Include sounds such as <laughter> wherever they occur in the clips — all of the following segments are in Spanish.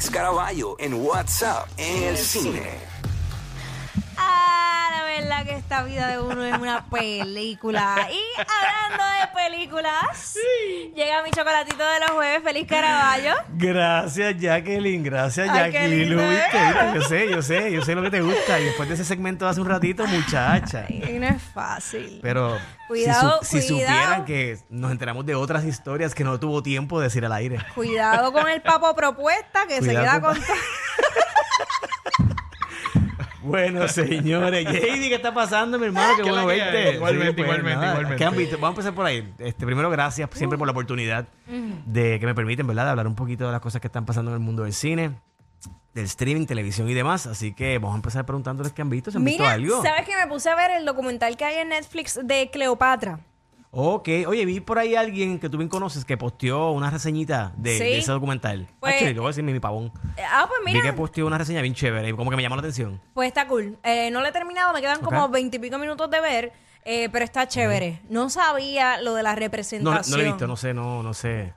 Félix Caraballo en WhatsApp en el cine. Verdad que esta vida de uno es una película. Y hablando de películas, llega mi chocolatito de los jueves, feliz Caraballo. Gracias, Jacqueline. Gracias, Ay, qué Jacqueline. lindo, ¿eh? viste. Yo sé, yo sé, yo sé lo que te gusta. Y después de ese segmento de hace un ratito, muchacha. Y no es fácil. Pero Cuidado, si, su- si cuidado. supieran que nos enteramos de otras historias que no tuvo tiempo de decir al aire. Cuidado con el papo propuesta que se Cuidado queda con- con <laughs> todo. Bueno, señores, JD, ¿qué está pasando, mi hermano? Qué ¿Qué bueno verte. Igualmente, igualmente, igualmente. ¿Qué han visto? Vamos a empezar por ahí. Este, primero, gracias siempre por la oportunidad de que me permiten, ¿verdad?, de hablar un poquito de las cosas que están pasando en el mundo del cine, del streaming, televisión y demás. Así que vamos a empezar preguntándoles qué han visto. ¿Se han visto algo? ¿sabes que me puse a ver el documental que hay en Netflix de Cleopatra? Ok. Oye, vi por ahí alguien que tú bien conoces que posteó una reseñita de, Sí. de ese documental. Pues- Actually, te voy a decir mi, mi pavón. Ah, pues Vi que mira, posteó una reseña bien chévere y como que me llamó la atención. pues está cool. Eh, no lo he terminado, me quedan como veintipico minutos de ver, eh, pero está chévere. No sabía lo de la No, representación. no lo he visto, no sé, no, no sé.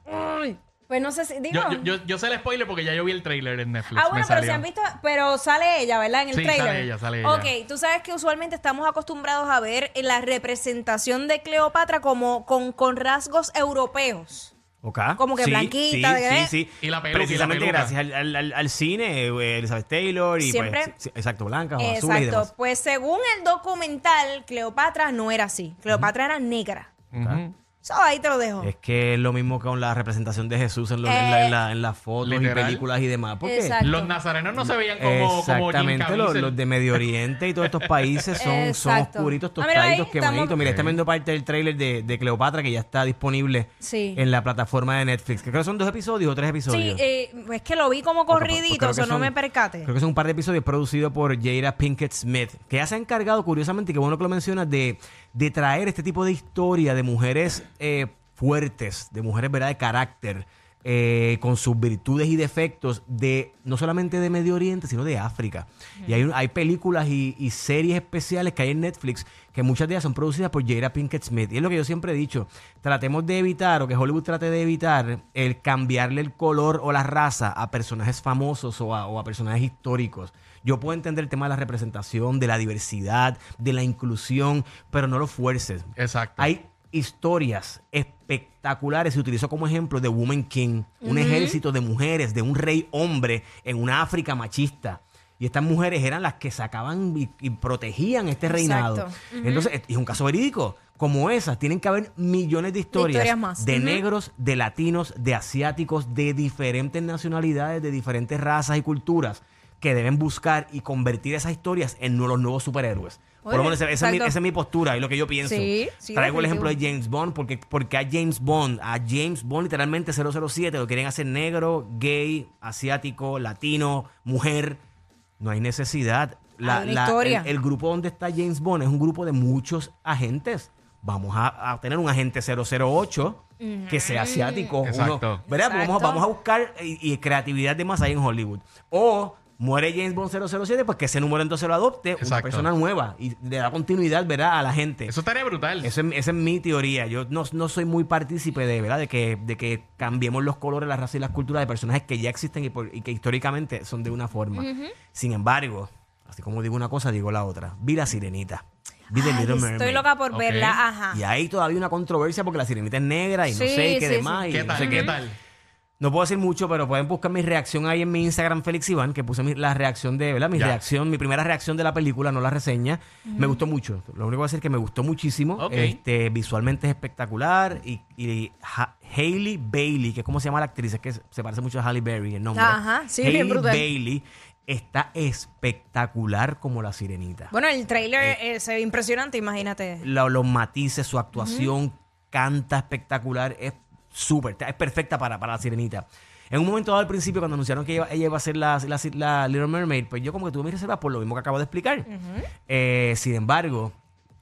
Pues no sé si. Digo. Yo, yo, yo, yo sé el spoiler porque ya yo vi el trailer en Netflix. Ah, bueno, me pero salió. si han visto, pero sale ella, ¿verdad? En el Sí, trailer. sale ella, sale ella. Ok, tú sabes que usualmente estamos acostumbrados a ver la representación de Cleopatra como con, con rasgos europeos. Ok. Como que Sí, blanquita, Sí, ¿de qué? sí, sí. Y la peluca, Precisamente y la peluca. gracias al, al- al- al cine, eh, Elizabeth Taylor y Siempre- pues, sí, exacto, blanca o azul y Exacto. demás. Pues según el documental, Cleopatra no era así. Cleopatra era negra. Ujú. So, ahí te lo dejo. Es que es lo mismo con la representación de Jesús en, lo- en la- en la- en las fotos y películas y demás. Porque Exacto. Los nazarenos no se veían como, Exactamente, los, los de Medio Oriente y todos estos países son, son oscuritos, Ah, tostaditos, qué estamos- bonito. Mira, está viendo parte del tráiler de, de Cleopatra que ya está disponible Sí. en la plataforma de Netflix. Que creo que son dos episodios o tres Sí, episodios. eh, es que lo vi como corridito, o que sea, no me percate. Creo que son un par de episodios producidos por Jada Pinkett Smith, que ya se ha encargado, curiosamente, y qué bueno que lo mencionas, de, de traer este tipo de historia de mujeres eh, fuertes, de mujeres ¿verdad? de carácter, eh, con sus virtudes y defectos, de no solamente de Medio Oriente, sino de África. Y hay, hay películas y series especiales que hay en Netflix que muchas de ellas son producidas por Jada Pinkett Smith. Y es lo que yo siempre he dicho, tratemos de evitar, o que Hollywood trate de evitar, el cambiarle el color o la raza a personajes famosos o a, o a personajes históricos. Yo puedo entender el tema de la representación, de la diversidad, de la inclusión, pero no lo fuerces. Exacto. Hay historias espectaculares. Se utilizó como ejemplo de Woman King, un ejército de mujeres, de un rey hombre en una África machista. Y estas mujeres eran las que sacaban y, y protegían este reinado. Exacto. Entonces, es un caso verídico. Como esas, tienen que haber millones de historias historias más. de negros, de latinos, de asiáticos, de diferentes nacionalidades, de diferentes razas y culturas que deben buscar y convertir esas historias en los nuevos superhéroes. Por lo menos esa, esa es mi, esa es mi postura y lo que yo pienso. Sí, sí, Traigo el ejemplo de. James Bond porque, porque a James Bond, a James Bond literalmente 007 lo quieren hacer negro, gay, asiático, latino, mujer. No hay necesidad. Hay una historia. el, el grupo donde está James Bond es un grupo de muchos agentes. Vamos a, a tener un agente 008 que sea asiático. Exacto. uno- ¿verdad? Vamos, a- Exacto. vamos a buscar y, y creatividad de más ahí en Hollywood. O muere James Bond 007, pues que ese número entonces lo adopte una persona nueva y le da continuidad, ¿verdad? A la gente. Eso estaría brutal. Esa es, esa es mi teoría. Yo no, no soy muy partícipe de, ¿verdad? De que, de que cambiemos los colores, las razas y las culturas de personajes que ya existen y, por- y que históricamente son de una forma. Sin embargo, así como digo una cosa, digo la otra. Vi la sirenita. Vi The Ay, Little estoy loca por verla, ajá. Y ahí todavía una controversia porque la sirenita es negra y no sé qué sí, demás. sí. y ¿Qué no tal? ¿Qué tal? No puedo decir mucho, pero pueden buscar mi reacción ahí en mi Instagram, Félix Iván, que puse mi- la reacción de, ¿verdad? Mi Ya. reacción, mi primera reacción de la película, no la reseña. Me gustó mucho. Lo único que voy a decir es que me gustó muchísimo. Este, visualmente es espectacular. Y, y Ha- Hailey Bailey, que es como se llama la actriz, es que se parece mucho a Halle Berry, el nombre. Ajá, sí, bien Hailey brutal. Bailey está espectacular como la sirenita. Bueno, el trailer eh, se ve impresionante, imagínate. La- los matices, su actuación, canta espectacular, es súper, es perfecta para, para la sirenita. En un momento dado al principio, cuando anunciaron que ella, ella iba a ser la, la- la Little Mermaid, pues yo como que tuve mi reserva por lo mismo que acabo de explicar. Eh, sin embargo,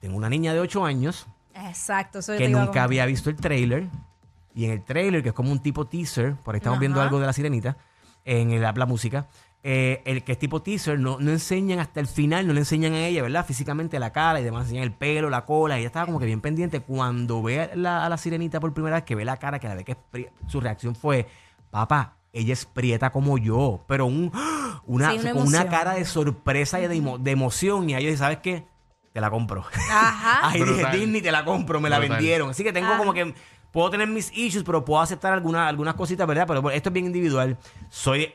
tengo una niña de 8 años Exacto, eso que nunca había visto el trailer. Y en el trailer, que es como un tipo teaser, por ahí estamos viendo algo de la sirenita, en el, la música, eh, el que es tipo teaser, no, no enseñan hasta el final, no le enseñan a ella, ¿verdad? Físicamente la cara y demás, enseñan el pelo, la cola, y ella estaba como que bien pendiente. Cuando ve a la, a la sirenita por primera vez, que ve la cara, que la ve que es su reacción fue, papá, ella es prieta como yo, pero un, <gasps> una, Sí, una cara de sorpresa y de, emo- de emoción. Y ahí yo dije, ¿sabes qué? Te la compro. Ajá. <laughs> Ahí dije. Disney, te la compro, me la vendieron. Así que tengo Ajá. como que, puedo tener mis issues, pero puedo aceptar alguna- algunas cositas, ¿verdad? Pero bueno, esto es bien individual. Soy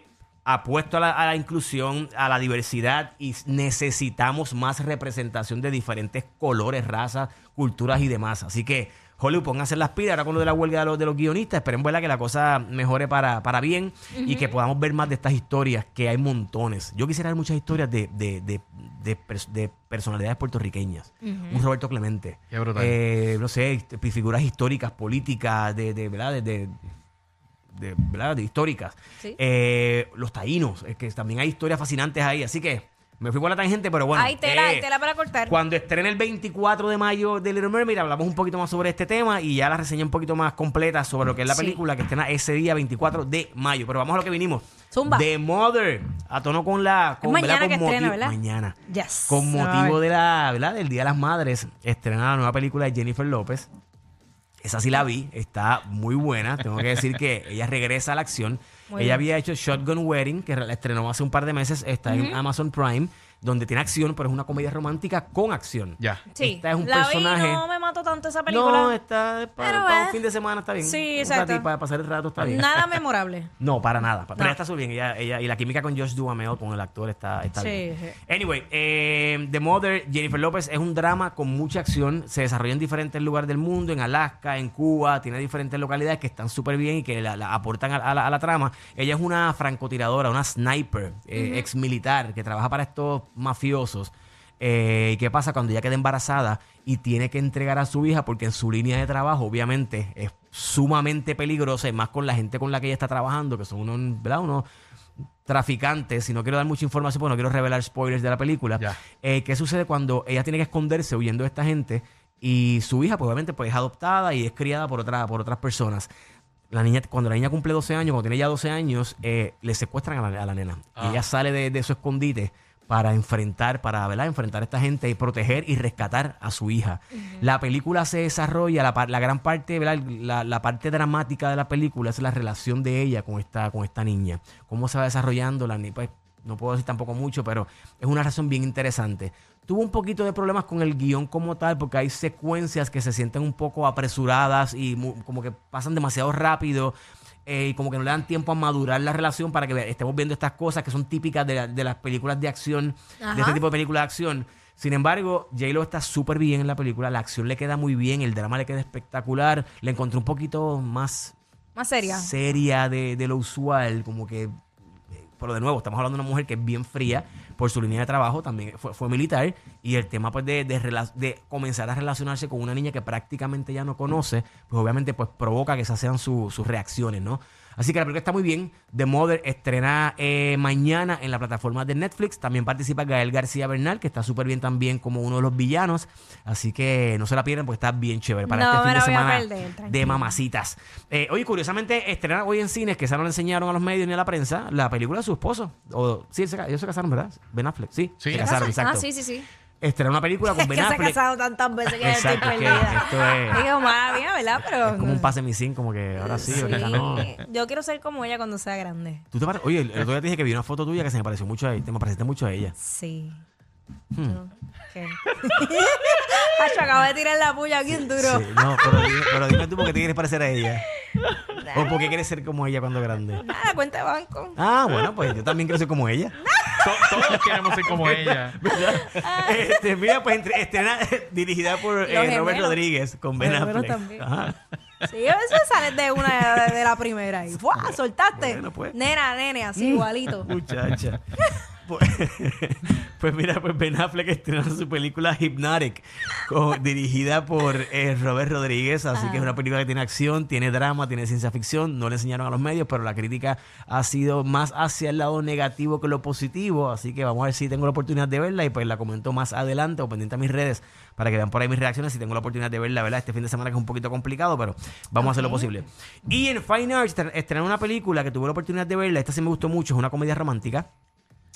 apuesto a la, a la inclusión, a la diversidad y necesitamos más representación de diferentes colores, razas, culturas y demás. Así que, Hollywood, pónganse las pilas ahora con lo de la huelga de los, de los guionistas. Esperen, ¿verdad? Que la cosa mejore para, para bien y que podamos ver más de estas historias, que hay montones. Yo quisiera ver muchas historias de, de, de, de pers- de personalidades puertorriqueñas. Un Roberto Clemente. Qué brutal. Eh, no sé, hist- figuras históricas, políticas, de, de ¿verdad? De, de- de, ¿verdad? de históricas. Sí. Eh, los taínos, es que también hay historias fascinantes ahí. Así que me fui por la tangente, pero bueno. hay tela, eh, hay tela para cortar. cuando estrene el 24 de mayo de Little Mermaid, hablamos un poquito más sobre este tema y ya la reseña un poquito más completa sobre lo que es la Sí. película que estrena ese día 24 de mayo. Pero vamos a lo que vinimos. Zumba. The Mother, a tono con la... Con, mañana ¿verdad? que Con estrena, ¿verdad? Mañana. Yes. Con Ay. motivo de la, ¿verdad? del Día de las Madres, estrena la nueva película de Jennifer López. Esa sí la vi, está muy buena. Tengo que decir que ella regresa a la acción. Muy ella bien. había hecho Shotgun Wedding, que la estrenó hace un par de meses, está en Amazon Prime, donde tiene acción, pero es una comedia romántica con acción. Ya. Sí. Esta es un la personaje. vi, no me mató tanto esa película. No, está para, para un fin de semana está bien. sí, exacto. Para pasar el rato está bien. Nada <laughs> memorable. No, para nada. Pero No. ella está súper bien. Ella, ella, y la química con Josh Duhamel, con el actor, está, está Sí, bien. sí. Anyway, eh, The Mother, Jennifer López, es un drama con mucha acción. Se desarrolla en diferentes lugares del mundo, en Alaska, en Cuba. Tiene diferentes localidades que están súper bien y que la, la aportan a, a la, a la trama. Ella es una francotiradora, una sniper, eh, ex militar, que trabaja para estos mafiosos. Eh, ¿y ¿Qué pasa cuando ella queda embarazada y tiene que entregar a su hija? Porque en su línea de trabajo, obviamente, es sumamente peligrosa, y más con la gente con la que ella está trabajando, que son unos, ¿verdad? unos traficantes. Y no quiero dar mucha información porque no quiero revelar spoilers de la película. Eh, ¿Qué sucede cuando ella tiene que esconderse huyendo de esta gente? Y su hija, pues obviamente, pues es adoptada y es criada por, otra, por otras personas. La niña, cuando la niña cumple 12 años, cuando tiene ya 12 años, eh, le secuestran a la, a la nena. Y Ah. ella sale de, de su escondite para enfrentar, para ¿verdad? enfrentar a esta gente y proteger y rescatar a su hija. La película se desarrolla, la, la gran parte, ¿verdad? La, la parte dramática de la película es la relación de ella con esta, con esta niña. Cómo se va desarrollando la niña. Pues, no puedo decir tampoco mucho, pero es una razón bien interesante. Tuvo un poquito de problemas con el guion como tal, porque hay secuencias que se sienten un poco apresuradas y como que pasan demasiado rápido. Eh, y como que no le dan tiempo a madurar la relación para que estemos viendo estas cosas que son típicas de, la- de las películas de acción, de este tipo de películas de acción. Sin embargo, J-Lo está súper bien en la película, la acción le queda muy bien, el drama le queda espectacular. Le encontré un poquito más Más seria. seria de, de lo usual, como que, pero de nuevo, estamos hablando de una mujer que es bien fría por su línea de trabajo, también fue, fue militar, y el tema pues de, de, de comenzar a relacionarse con una niña que prácticamente ya no conoce, pues obviamente pues provoca que esas sean su- sus reacciones, ¿no? Así que la película está muy bien. The Mother estrena eh, mañana en la plataforma de Netflix. También participa Gael García Bernal, que está súper bien también como uno de los villanos. Así que no se la pierdan porque está bien chévere para No este fin de la semana perder, de mamacitas. Eh, oye, curiosamente, estrena hoy en cines, que esa no le enseñaron a los medios ni a la prensa, la película de su esposo. O, sí, ellos se casaron, ¿verdad? Ben Affleck, sí. Sí. Se ¿Se casaron, Ah, exacto. sí, sí, sí. Estrena una película con <laughs> Ben que se ha Affleck. casado tantas veces que ya estoy Exacto, es que perdida. esto es- Digo, mala mía, ¿verdad? Pero... Es como un pase mi sin, como que ahora sí, ahorita no. Yo quiero ser como ella cuando sea grande. ¿Tú te pare- Oye, el el otro día te dije que vi una foto tuya que se me pareció mucho a ella. Te me pareciste mucho a ella. Sí. Hmm. Yo- ¿Qué? <laughs> Hacho, acabo de tirar la puya bien duro. Sí, no, pero dime, pero dime tú por qué te quieres parecer a ella. O por qué quieres ser como ella cuando grande. Nada, cuenta de banco. Ah, bueno, pues yo también quiero ser como ella. To- todos queremos ser como <laughs> ella. Este, mira, pues entre- estrena <laughs> dirigida por eh, Robert gemelos. Rodríguez con Ben Affleck. también. Ajá. Sí, a veces sales de una de, de la primera y ¡fua! <laughs> soltaste. Bueno, pues. Nena, nene, así igualito. Muchacha. Pues, <laughs> pues mira, pues Ben Affleck estrenó su película Hypnotic, con- dirigida por eh, Robert Rodríguez, así que es una película que tiene acción, tiene drama, tiene ciencia ficción, no le enseñaron a los medios, pero la crítica ha sido más hacia el lado negativo que lo positivo, así que vamos a ver si tengo la oportunidad de verla y pues la comento más adelante o pendiente a mis redes para que vean por ahí mis reacciones si tengo la oportunidad de verla, ¿verdad? Este fin de semana que es un poquito complicado, pero vamos a hacer lo posible. Y en Fine Arts estren- estrenó una película que tuve la oportunidad de verla, esta sí me gustó mucho, es una comedia romántica.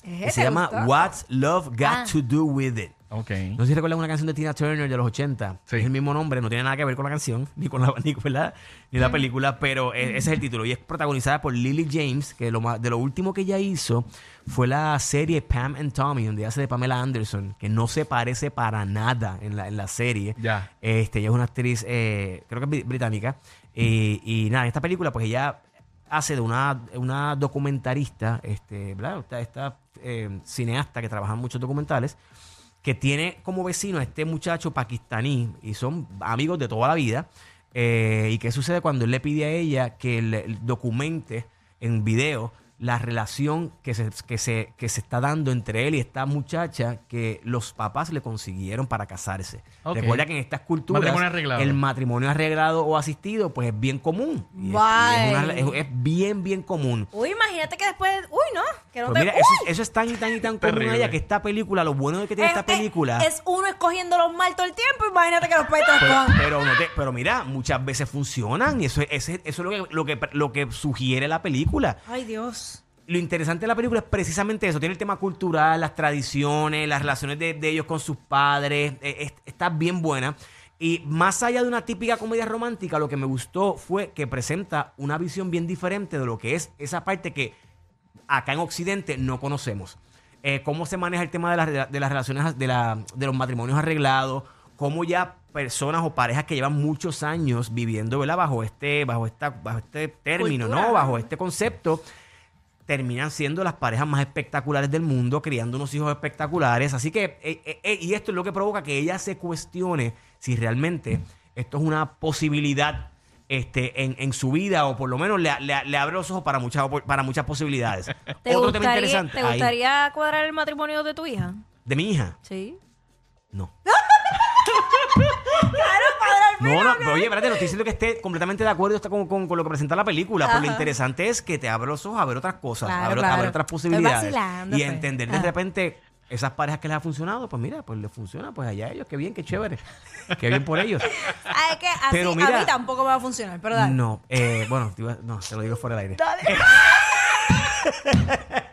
¿Eh, que se llama gustó? What's Love Got Ah. to Do With It. Ok. No sé si recuerdan una canción de Tina Turner de los 80. Sí. Es el mismo nombre, no tiene nada que ver con la canción, ni con la, <laughs> ni con la, ni la película, pero eh, ese es el título. Y es protagonizada por Lily James, que lo más, de lo último que ella hizo fue la serie Pam and Tommy, donde hace de Pamela Anderson, que no se parece para nada en la, en la serie. Ya. Este, ella es una actriz, eh, creo que es bri- británica. Y, y nada, en esta película, pues ella hace de una, una documentarista, este, ¿verdad? Esta, esta, eh, cineasta que trabaja en muchos documentales, que tiene como vecino a este muchacho pakistaní y son amigos de toda la vida. Eh, ¿Y qué sucede cuando él le pide a ella que le documente en video la relación que se, que, se, que se está dando entre él y esta muchacha que los papás le consiguieron para casarse? Ok. Recuerda que en estas culturas Matrimonio el matrimonio arreglado o asistido pues es bien común. Y es- y es, una- Vale. es- es bien, bien común. Uy, imagínate que después. Uy, no. Que no Pues te. mira, ¡Uy! eso, eso es tan y tan y tan <laughs> común allá que esta película, lo bueno de que tiene Es- esta es- película... Es, uno escogiendo los mal todo el tiempo. Imagínate que los peitos Pero, con. pero, no te- pero mira, muchas veces funcionan y eso, es- ese- eso es lo que, lo, que, lo que sugiere la película. Ay, Dios. Lo interesante de la película es precisamente eso. Tiene el tema cultural, las tradiciones, las relaciones de, de ellos con sus padres. eh, es- está bien buena. Y más allá de una típica comedia romántica, lo que me gustó fue que presenta una visión bien diferente de lo que es esa parte que acá en Occidente no conocemos. Eh, cómo se maneja el tema de, las- de las relaciones, de, la- de los matrimonios arreglados, cómo ya personas o parejas que llevan muchos años viviendo ¿verdad? bajo este bajo esta bajo este término, Cultura. ¿no? Bajo este concepto terminan siendo las parejas más espectaculares del mundo, criando unos hijos espectaculares. Así que, eh, eh, eh, y esto es lo que provoca que ella se cuestione si realmente esto es una posibilidad este, en, en su vida, o por lo menos le, le- le abre los ojos para muchas, para muchas posibilidades. ¿Te, Otro tema interesante. ¿te ahí, gustaría cuadrar el matrimonio de tu hija? de mi hija. Sí. No. No, no, pero oye, espérate, no estoy diciendo que esté completamente de acuerdo está con, con- con lo que presenta la película, pero lo Ajá. interesante es que te abre los ojos a ver otras cosas, a, Claro, ver, a otras posibilidades. Y pues. entender de repente esas parejas que les ha funcionado, pues mira, pues les funciona, pues allá ellos, qué bien, qué chévere, qué bien por ellos. <laughs> Es que así Pero a mira- mí tampoco me va a funcionar, pero dale. No, eh, bueno, no, te lo digo fuera del aire. Dale. <laughs>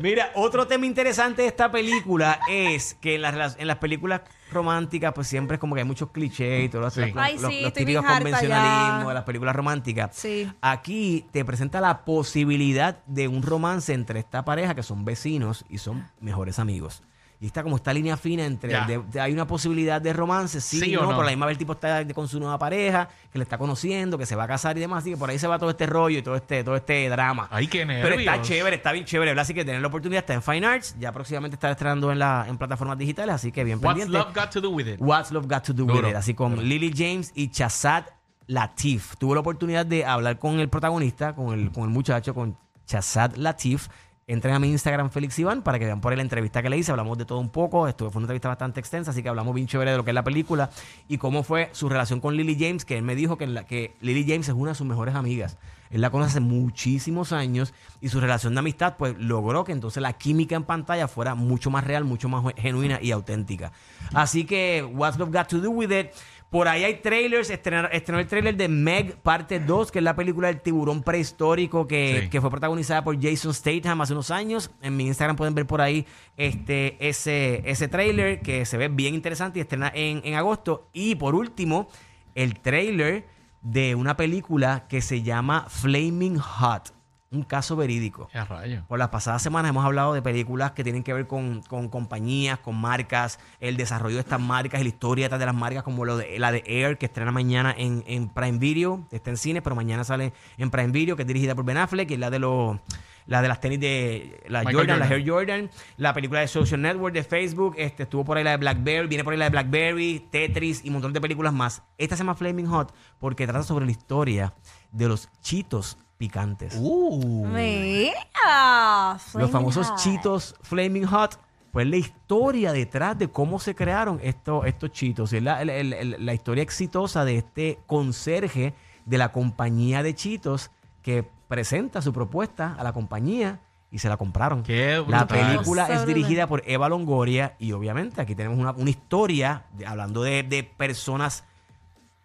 Mira, otro tema interesante de esta película es que en las, en las películas románticas, pues siempre es como que hay muchos clichés y todos los, Sí. los- Ay, los- sí, los estoy típicos convencionalismos ya. de las películas románticas. Sí. Aquí te presenta la posibilidad de un romance entre esta pareja que son vecinos y son mejores amigos. Y está como esta línea fina entre Ya. de- de- hay una posibilidad de romance, sí, Sí o no, no. pero a la misma vez el tipo está con su nueva pareja, que le está conociendo, que se va a casar y demás, así que por ahí se va todo este rollo y todo este, todo este drama. Ay, qué Pero está nervios. chévere, está bien chévere, ¿verdad? Así que tener la oportunidad está en Fine Arts, ya próximamente estará estrenando en, la, en plataformas digitales, así que bien What's pendiente. love got to do with it? What's Love Got to Do Duro. With It, así con Lily James y Chazad Latif. Tuve la oportunidad de hablar con el protagonista, con el, con el muchacho, con Chazad Latif. Entren a mi Instagram, Félix Iván, para que vean por la entrevista que le hice. Hablamos de todo un poco. Esto fue una entrevista bastante extensa, así que hablamos bien chévere de lo que es la película y cómo fue su relación con Lily James, que él me dijo que, que Lily James es una de sus mejores amigas. Él la conoce hace muchísimos años y su relación de amistad, pues logró que entonces la química en pantalla fuera mucho más real, mucho más genuina y auténtica. Así que, What's Love Got to Do With It? Por ahí hay trailers, estrenó, estrenó el trailer de Meg parte 2, que es la película del tiburón prehistórico que, Sí. que fue protagonizada por Jason Statham hace unos años. En mi Instagram pueden ver por ahí este, ese, ese trailer que se ve bien interesante y estrena en, en agosto. Y por último, el trailer de una película que se llama Flaming Hot, un caso verídico. Ya rayo. Por las pasadas semanas hemos hablado de películas que tienen que ver con, con compañías, con marcas, el desarrollo de estas marcas y la historia de las marcas, como lo de, la de Air, que estrena mañana en, en Prime Video, está en cine, pero mañana sale en Prime Video, que es dirigida por Ben Affleck, y es la de los la de las tenis de la Michael Jordan, la. Air Jordan, la película de Social Network de Facebook, este estuvo por ahí la de Blackberry, viene por ahí la de Blackberry, Tetris y un montón de películas más. Esta se llama Flaming Hot porque trata sobre la historia de los chitos picantes. Uh. Mira. Los famosos Hot. chitos Flaming Hot. Pues la historia detrás de cómo se crearon estos, estos chitos. Es la, la historia exitosa de este conserje de la compañía de chitos que presenta su propuesta a la compañía y se la compraron. Qué la película es dirigida por Eva Longoria y obviamente aquí tenemos una, una historia de- hablando de, de personas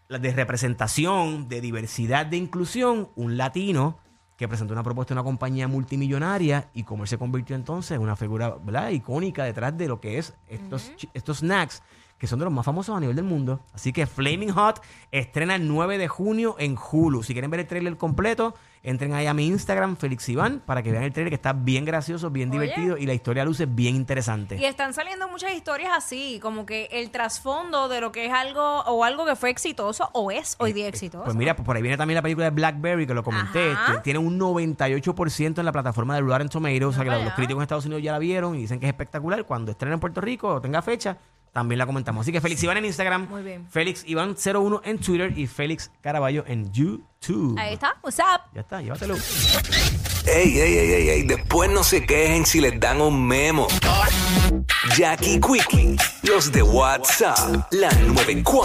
de representación, de diversidad, de inclusión, un latino que presentó una propuesta de una compañía multimillonaria y cómo él se convirtió entonces en una figura ¿verdad? icónica detrás de lo que es estos, estos snacks que son de los más famosos a nivel del mundo. Así que Flaming Hot estrena el 9 de junio en Hulu. Si quieren ver el trailer completo, entren ahí a mi Instagram, Félix Iván, para que vean el trailer que está bien gracioso, bien Oye. divertido y la historia luce bien interesante. Y están saliendo muchas historias así, como que el trasfondo de lo que es algo o algo que fue exitoso o es hoy día exitoso. Pues mira, por ahí viene también la película de Blackberry, que lo comenté. Tiene un 98% en la plataforma de Rotten Tomatoes. o sea que los críticos en Estados Unidos ya la vieron y dicen que es espectacular. Cuando estrene en Puerto Rico o tenga fecha, también la comentamos. Así que Félix Iván en Instagram, Muy bien. Félix Iván01 en Twitter y Félix Caraballo en YouTube. Ahí está, what's up? Ya está, llévatelo. Ey, ey, ey, ey, ey, después no se quejen si les dan un memo. Jackie Quickie, los de WhatsApp, la 94.